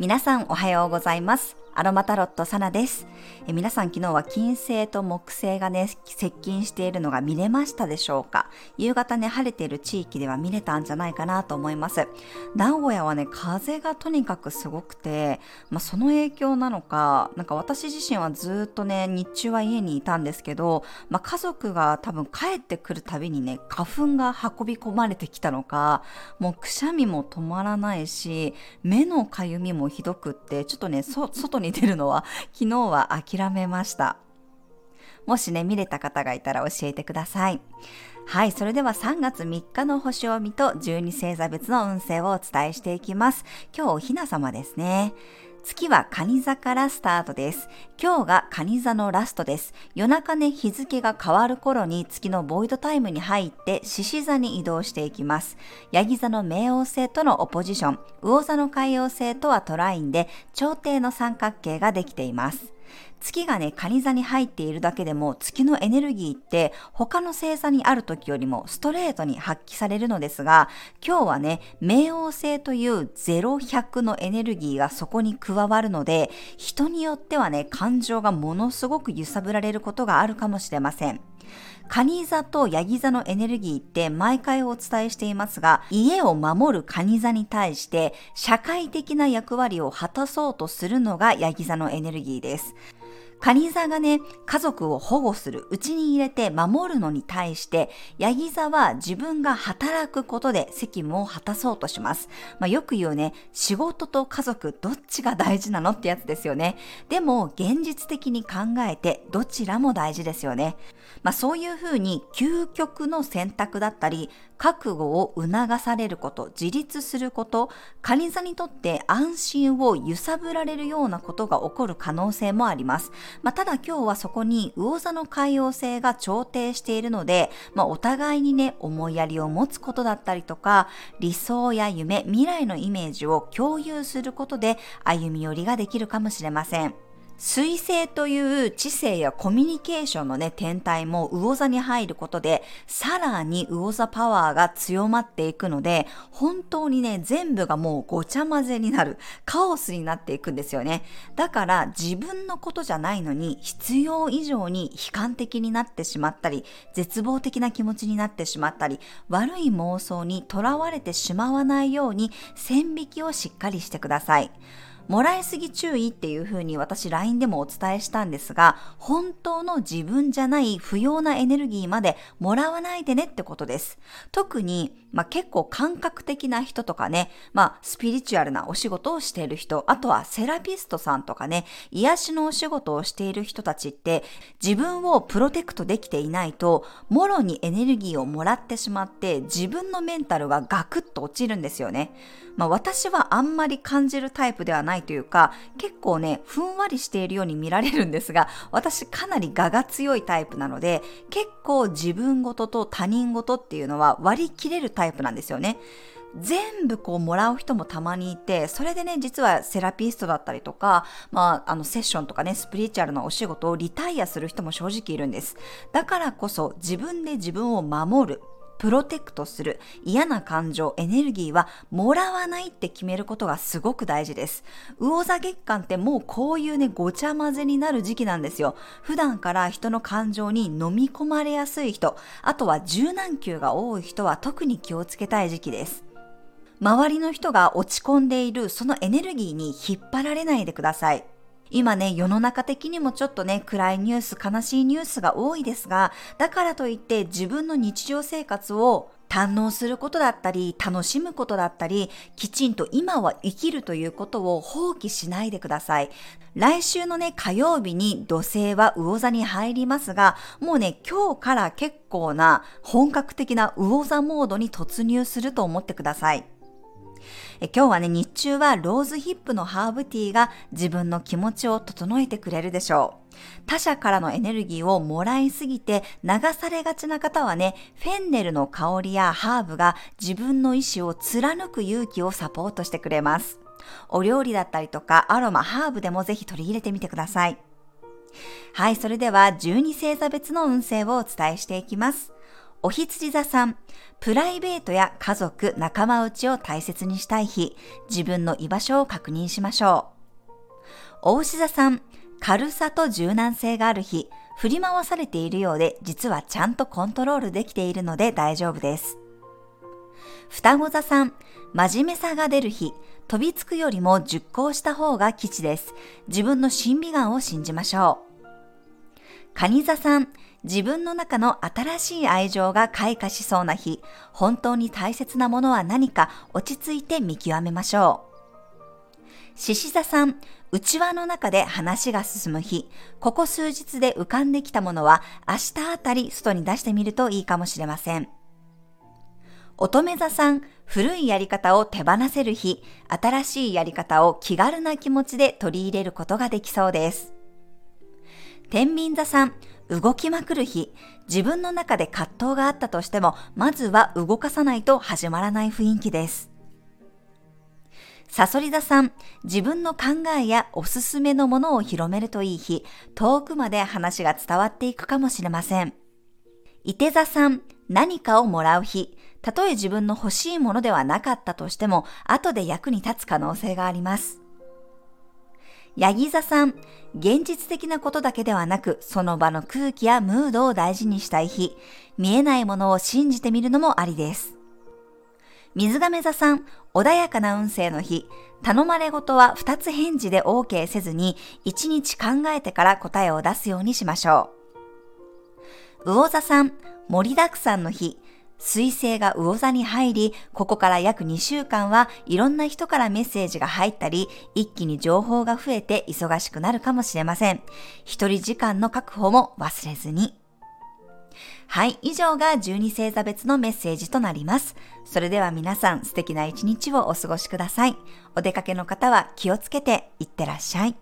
皆さんおはようございます。アロマタロットサナです。え皆さん昨日は金星と木星がね、接近しているのが見れましたでしょうか？夕方ね、晴れている地域では見れたんじゃないかなと思います。名古屋はね、風がとにかくすごくて、まあ、その影響なのか、なんか私自身はずっとね、日中は家にいたんですけど、まあ、家族が多分帰ってくるたびにね、花粉が運び込まれてきたのか、もうくしゃみも止まらないし、目のかゆみもひどくって、ちょっとね、外に出るのは昨日は諦めました。もしね、見れた方がいたら教えてください。はい、それでは3月3日の星を見と12星座別の運勢をお伝えしていきます。今日おひな様ですね。月は蟹座からスタートです。今日が蟹座のラストです。夜中ね、日付が変わる頃に月のボイドタイムに入って獅子座に移動していきます。ヤギ座の冥王星とのオポジション、魚座の海王星とはトラインで朝廷の三角形ができています。月がね、蟹座に入っているだけでも月のエネルギーって他の星座にある時よりもストレートに発揮されるのですが、今日はね、冥王星という0100のエネルギーがそこに加わるので、人によってはね、感情がものすごく揺さぶられることがあるかもしれません。カニ座とヤギ座のエネルギーって毎回お伝えしていますが、家を守るカニ座に対して社会的な役割を果たそうとするのがヤギ座のエネルギーです。カニ座がね、家族を保護する、うちに入れて守るのに対して、ヤギ座は自分が働くことで責務を果たそうとします。まあ、よく言うね、仕事と家族どっちが大事なのってやつですよね。でも、現実的に考えてどちらも大事ですよね。まあ、そういうふうに究極の選択だったり、覚悟を促されること、自立すること、カニ座にとって安心を揺さぶられるようなことが起こる可能性もあります。まあ、ただ今日はそこに魚座の海洋性が調停しているので、まあ、お互いにね、思いやりを持つことだったりとか、理想や夢、未来のイメージを共有することで歩み寄りができるかもしれません。水星という知性やコミュニケーションのね、天体も魚座に入ることで、さらに魚座パワーが強まっていくので、本当にね、全部がもうごちゃ混ぜになる、カオスになっていくんですよね。だから自分のことじゃないのに、必要以上に悲観的になってしまったり、絶望的な気持ちになってしまったり、悪い妄想にとらわれてしまわないように、線引きをしっかりしてください。もらいすぎ注意っていう風に私 LINE でもお伝えしたんですが、本当の自分じゃない不要なエネルギーまでもらわないでねってことです。特に、まあ、結構感覚的な人とかね、まあ、スピリチュアルなお仕事をしている人、あとはセラピストさんとかね、癒しのお仕事をしている人たちって自分をプロテクトできていないと、もろにエネルギーをもらってしまって自分のメンタルがガクッと落ちるんですよね。まあ、私はあんまり感じるタイプではないないというか、結構ね、ふんわりしているように見られるんですが、私かなり我が強いタイプなので、結構自分ごとと他人ごとっていうのは割り切れるタイプなんですよね。全部こうもらう人もたまにいて、それでね、実はセラピストだったりとか、まあ、あのセッションとかね、スピリチュアルなお仕事をリタイアする人も正直いるんです。だからこそ自分で自分を守る。プロテクトする嫌な感情、エネルギーはもらわないって決めることがすごく大事です。魚座月間ってもうこういうね、ごちゃ混ぜになる時期なんですよ。普段から人の感情に飲み込まれやすい人、あとは柔軟球が多い人は特に気をつけたい時期です。周りの人が落ち込んでいるそのエネルギーに引っ張られないでください。今ね、世の中的にもちょっとね、暗いニュース、悲しいニュースが多いですが、だからといって自分の日常生活を堪能することだったり、楽しむことだったり、きちんと今は生きるということを放棄しないでください。来週のね、火曜日に土星は魚座に入りますが、もうね、今日から結構な本格的な魚座モードに突入すると思ってください。え今日はね、日中はローズヒップのハーブティーが自分の気持ちを整えてくれるでしょう。他者からのエネルギーをもらいすぎて流されがちな方はね、フェンネルの香りやハーブが自分の意志を貫く勇気をサポートしてくれます。お料理だったりとかアロマ、ハーブでもぜひ取り入れてみてください。はい、それでは12星座別の運勢をお伝えしていきます。お羊座さん、プライベートや家族、仲間内を大切にしたい日、自分の居場所を確認しましょう。お牛座さん、軽さと柔軟性がある日、振り回されているようで、実はちゃんとコントロールできているので大丈夫です。双子座さん、真面目さが出る日、飛びつくよりも熟考した方が吉です。自分の審美眼を信じましょう。蟹座さん、自分の中の新しい愛情が開花しそうな日、本当に大切なものは何か落ち着いて見極めましょう。獅子座さん、内輪の中で話が進む日、ここ数日で浮かんできたものは明日あたり外に出してみるといいかもしれません。乙女座さん、古いやり方を手放せる日、新しいやり方を気軽な気持ちで取り入れることができそうです。天秤座さん、動きまくる日、自分の中で葛藤があったとしても、まずは動かさないと始まらない雰囲気です。サソリ座さん、自分の考えやおすすめのものを広めるといい日、遠くまで話が伝わっていくかもしれません。伊手座さん、何かをもらう日、たとえ自分の欲しいものではなかったとしても、後で役に立つ可能性があります。ヤギ座さん、現実的なことだけではなく、その場の空気やムードを大事にしたい日、見えないものを信じてみるのもありです。水亀座さん、穏やかな運勢の日、頼まれ事は2つ返事で OK せずに、1日考えてから答えを出すようにしましょう。魚座さん、盛りだくさんの日、水星が魚座に入り、ここから約2週間はいろんな人からメッセージが入ったり、一気に情報が増えて忙しくなるかもしれません。一人時間の確保も忘れずに。はい、以上が12星座別のメッセージとなります。それでは皆さん素敵な一日をお過ごしください。お出かけの方は気をつけていってらっしゃい。